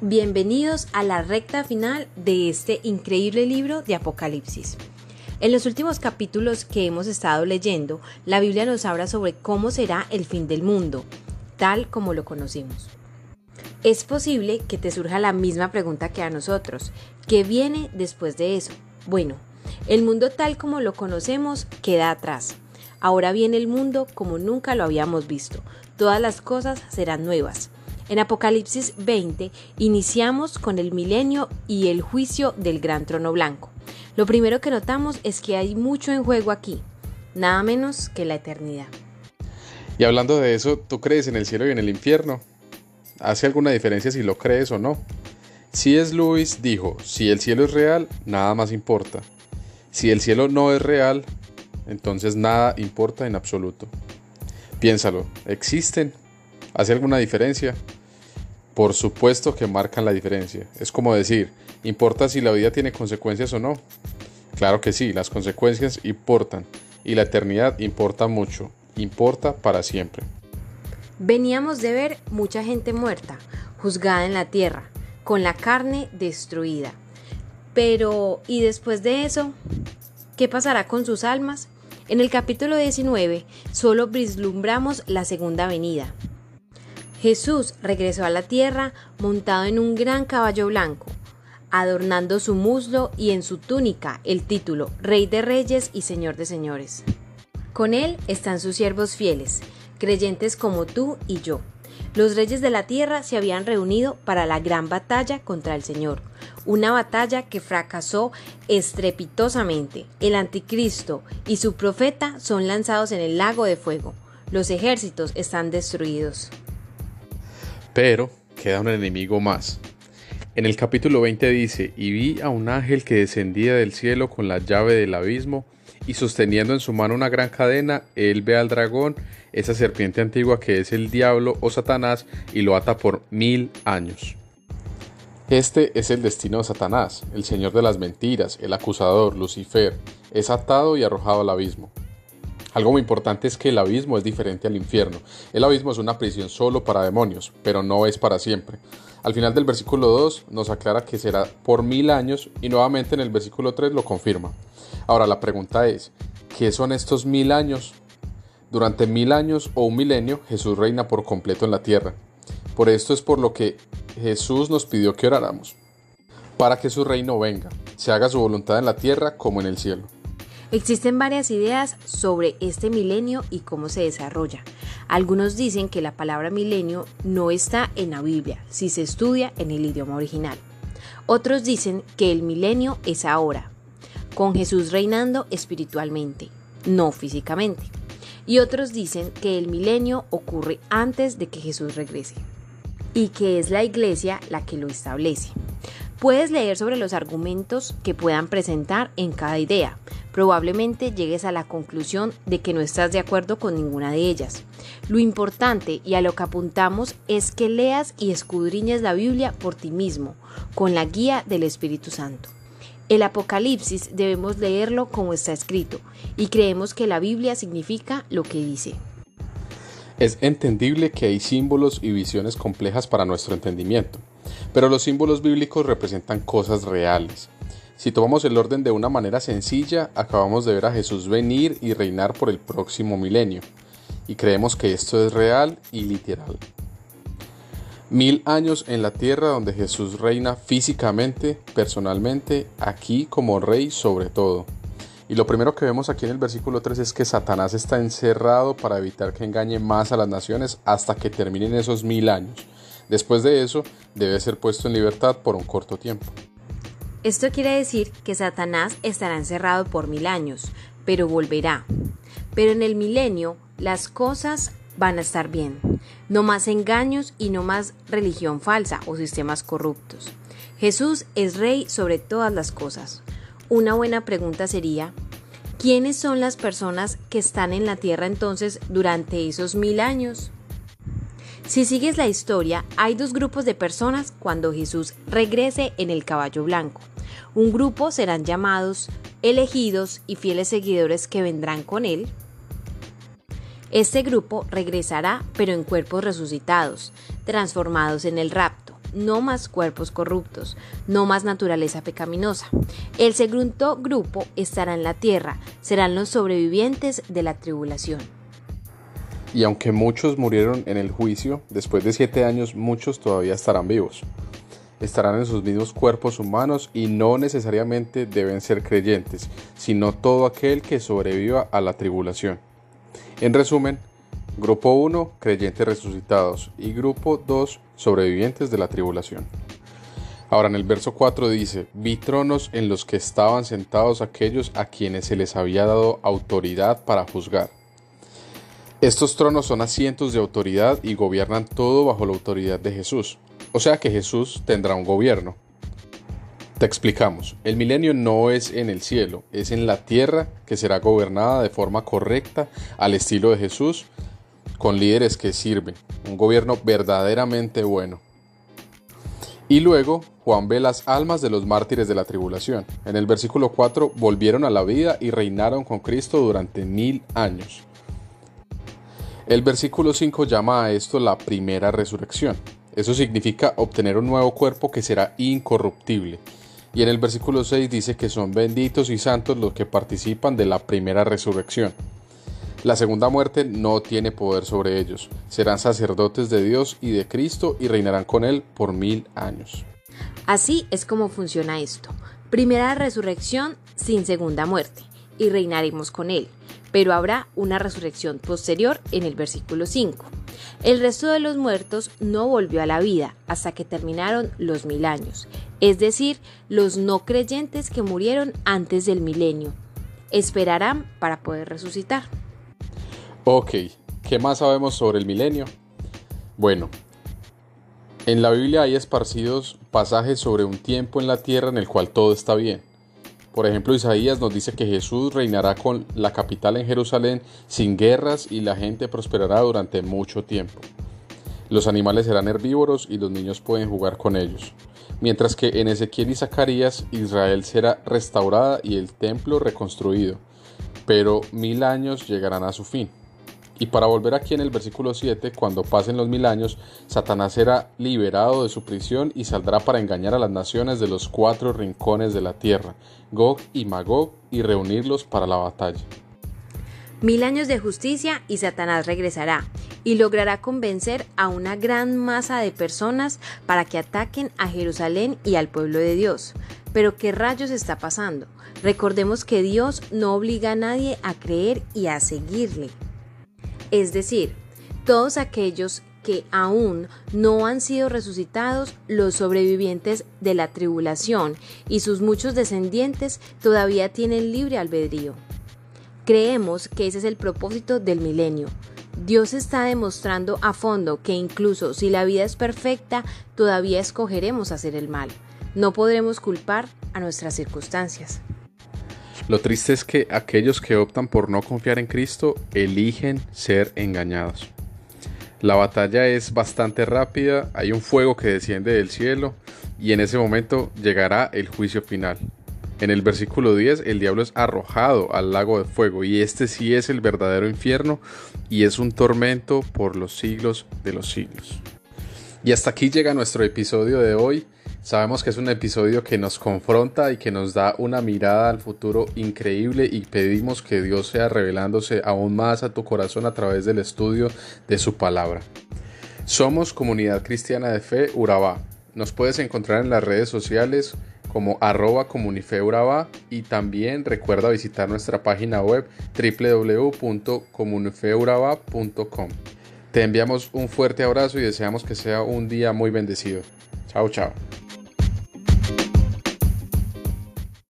Bienvenidos a la recta final de este increíble libro de Apocalipsis. En los últimos capítulos que hemos estado leyendo, la Biblia nos habla sobre cómo será el fin del mundo, tal como lo conocemos. Es posible que te surja la misma pregunta que a nosotros, ¿qué viene después de eso? Bueno, el mundo tal como lo conocemos queda atrás. Ahora viene el mundo como nunca lo habíamos visto. Todas las cosas serán nuevas. En Apocalipsis 20 iniciamos con el milenio y el juicio del gran trono blanco. Lo primero que notamos es que hay mucho en juego aquí, nada menos que la eternidad. Y hablando de eso, ¿tú crees en el cielo y en el infierno? ¿Hace alguna diferencia si lo crees o no? Si es Luis dijo, si el cielo es real, nada más importa. Si el cielo no es real, entonces nada importa en absoluto. Piénsalo, ¿existen? ¿Hace alguna diferencia? Por supuesto que marcan la diferencia. Es como decir, ¿importa si la vida tiene consecuencias o no? Claro que sí, las consecuencias importan y la eternidad importa mucho, importa para siempre. Veníamos de ver mucha gente muerta, juzgada en la tierra, con la carne destruida. Pero, ¿y después de eso? ¿Qué pasará con sus almas? En el capítulo 19 solo vislumbramos la segunda venida, Jesús regresó a la tierra montado en un gran caballo blanco, adornando su muslo y en su túnica el título Rey de Reyes y Señor de Señores. Con él están sus siervos fieles, creyentes como tú y yo. Los reyes de la tierra se habían reunido para la gran batalla contra el Señor, una batalla que fracasó estrepitosamente. El anticristo y su profeta son lanzados en el lago de fuego. Los ejércitos están destruidos. Pero queda un enemigo más. En el capítulo 20 dice, y vi a un ángel que descendía del cielo con la llave del abismo, y sosteniendo en su mano una gran cadena, él ve al dragón, esa serpiente antigua que es el diablo o Satanás, y lo ata por mil años. Este es el destino de Satanás, el señor de las mentiras, el acusador, Lucifer, es atado y arrojado al abismo. Algo muy importante es que el abismo es diferente al infierno. El abismo es una prisión solo para demonios, pero no es para siempre. Al final del versículo 2 nos aclara que será por mil años y nuevamente en el versículo 3 lo confirma. Ahora la pregunta es, ¿qué son estos mil años? Durante mil años o un milenio Jesús reina por completo en la tierra. Por esto es por lo que Jesús nos pidió que oráramos, para que su reino venga, se haga su voluntad en la tierra como en el cielo. Existen varias ideas sobre este milenio y cómo se desarrolla. Algunos dicen que la palabra milenio no está en la Biblia si se estudia en el idioma original. Otros dicen que el milenio es ahora, con Jesús reinando espiritualmente, no físicamente. Y otros dicen que el milenio ocurre antes de que Jesús regrese y que es la iglesia la que lo establece. Puedes leer sobre los argumentos que puedan presentar en cada idea. Probablemente llegues a la conclusión de que no estás de acuerdo con ninguna de ellas. Lo importante y a lo que apuntamos es que leas y escudriñes la Biblia por ti mismo, con la guía del Espíritu Santo. El Apocalipsis debemos leerlo como está escrito y creemos que la Biblia significa lo que dice. Es entendible que hay símbolos y visiones complejas para nuestro entendimiento, pero los símbolos bíblicos representan cosas reales. Si tomamos el orden de una manera sencilla, acabamos de ver a Jesús venir y reinar por el próximo milenio, y creemos que esto es real y literal. Mil años en la tierra donde Jesús reina físicamente, personalmente, aquí como rey sobre todo. Y lo primero que vemos aquí en el versículo 3 es que Satanás está encerrado para evitar que engañe más a las naciones hasta que terminen esos mil años. Después de eso, debe ser puesto en libertad por un corto tiempo. Esto quiere decir que Satanás estará encerrado por mil años, pero volverá. Pero en el milenio las cosas van a estar bien. No más engaños y no más religión falsa o sistemas corruptos. Jesús es rey sobre todas las cosas. Una buena pregunta sería, ¿quiénes son las personas que están en la tierra entonces durante esos mil años? Si sigues la historia, hay dos grupos de personas cuando Jesús regrese en el caballo blanco. Un grupo serán llamados elegidos y fieles seguidores que vendrán con él. Este grupo regresará pero en cuerpos resucitados, transformados en el rapto. No más cuerpos corruptos, no más naturaleza pecaminosa. El segundo grupo estará en la tierra, serán los sobrevivientes de la tribulación. Y aunque muchos murieron en el juicio, después de siete años muchos todavía estarán vivos. Estarán en sus mismos cuerpos humanos y no necesariamente deben ser creyentes, sino todo aquel que sobreviva a la tribulación. En resumen, Grupo 1, creyentes resucitados. Y grupo 2, sobrevivientes de la tribulación. Ahora en el verso 4 dice, vi tronos en los que estaban sentados aquellos a quienes se les había dado autoridad para juzgar. Estos tronos son asientos de autoridad y gobiernan todo bajo la autoridad de Jesús. O sea que Jesús tendrá un gobierno. Te explicamos, el milenio no es en el cielo, es en la tierra que será gobernada de forma correcta al estilo de Jesús con líderes que sirven, un gobierno verdaderamente bueno. Y luego Juan ve las almas de los mártires de la tribulación. En el versículo 4 volvieron a la vida y reinaron con Cristo durante mil años. El versículo 5 llama a esto la primera resurrección. Eso significa obtener un nuevo cuerpo que será incorruptible. Y en el versículo 6 dice que son benditos y santos los que participan de la primera resurrección. La segunda muerte no tiene poder sobre ellos. Serán sacerdotes de Dios y de Cristo y reinarán con Él por mil años. Así es como funciona esto. Primera resurrección sin segunda muerte y reinaremos con Él. Pero habrá una resurrección posterior en el versículo 5. El resto de los muertos no volvió a la vida hasta que terminaron los mil años, es decir, los no creyentes que murieron antes del milenio. Esperarán para poder resucitar. Ok, ¿qué más sabemos sobre el milenio? Bueno, en la Biblia hay esparcidos pasajes sobre un tiempo en la tierra en el cual todo está bien. Por ejemplo, Isaías nos dice que Jesús reinará con la capital en Jerusalén sin guerras y la gente prosperará durante mucho tiempo. Los animales serán herbívoros y los niños pueden jugar con ellos. Mientras que en Ezequiel y Zacarías Israel será restaurada y el templo reconstruido. Pero mil años llegarán a su fin. Y para volver aquí en el versículo 7, cuando pasen los mil años, Satanás será liberado de su prisión y saldrá para engañar a las naciones de los cuatro rincones de la tierra, Gog y Magog, y reunirlos para la batalla. Mil años de justicia y Satanás regresará y logrará convencer a una gran masa de personas para que ataquen a Jerusalén y al pueblo de Dios. Pero ¿qué rayos está pasando? Recordemos que Dios no obliga a nadie a creer y a seguirle. Es decir, todos aquellos que aún no han sido resucitados, los sobrevivientes de la tribulación y sus muchos descendientes todavía tienen libre albedrío. Creemos que ese es el propósito del milenio. Dios está demostrando a fondo que incluso si la vida es perfecta, todavía escogeremos hacer el mal. No podremos culpar a nuestras circunstancias. Lo triste es que aquellos que optan por no confiar en Cristo eligen ser engañados. La batalla es bastante rápida, hay un fuego que desciende del cielo y en ese momento llegará el juicio final. En el versículo 10 el diablo es arrojado al lago de fuego y este sí es el verdadero infierno y es un tormento por los siglos de los siglos. Y hasta aquí llega nuestro episodio de hoy. Sabemos que es un episodio que nos confronta y que nos da una mirada al futuro increíble y pedimos que Dios sea revelándose aún más a tu corazón a través del estudio de su palabra. Somos Comunidad Cristiana de Fe Urabá. Nos puedes encontrar en las redes sociales como arroba comunifeurabá y también recuerda visitar nuestra página web www.comunifeurabá.com. Te enviamos un fuerte abrazo y deseamos que sea un día muy bendecido. Chao, chao.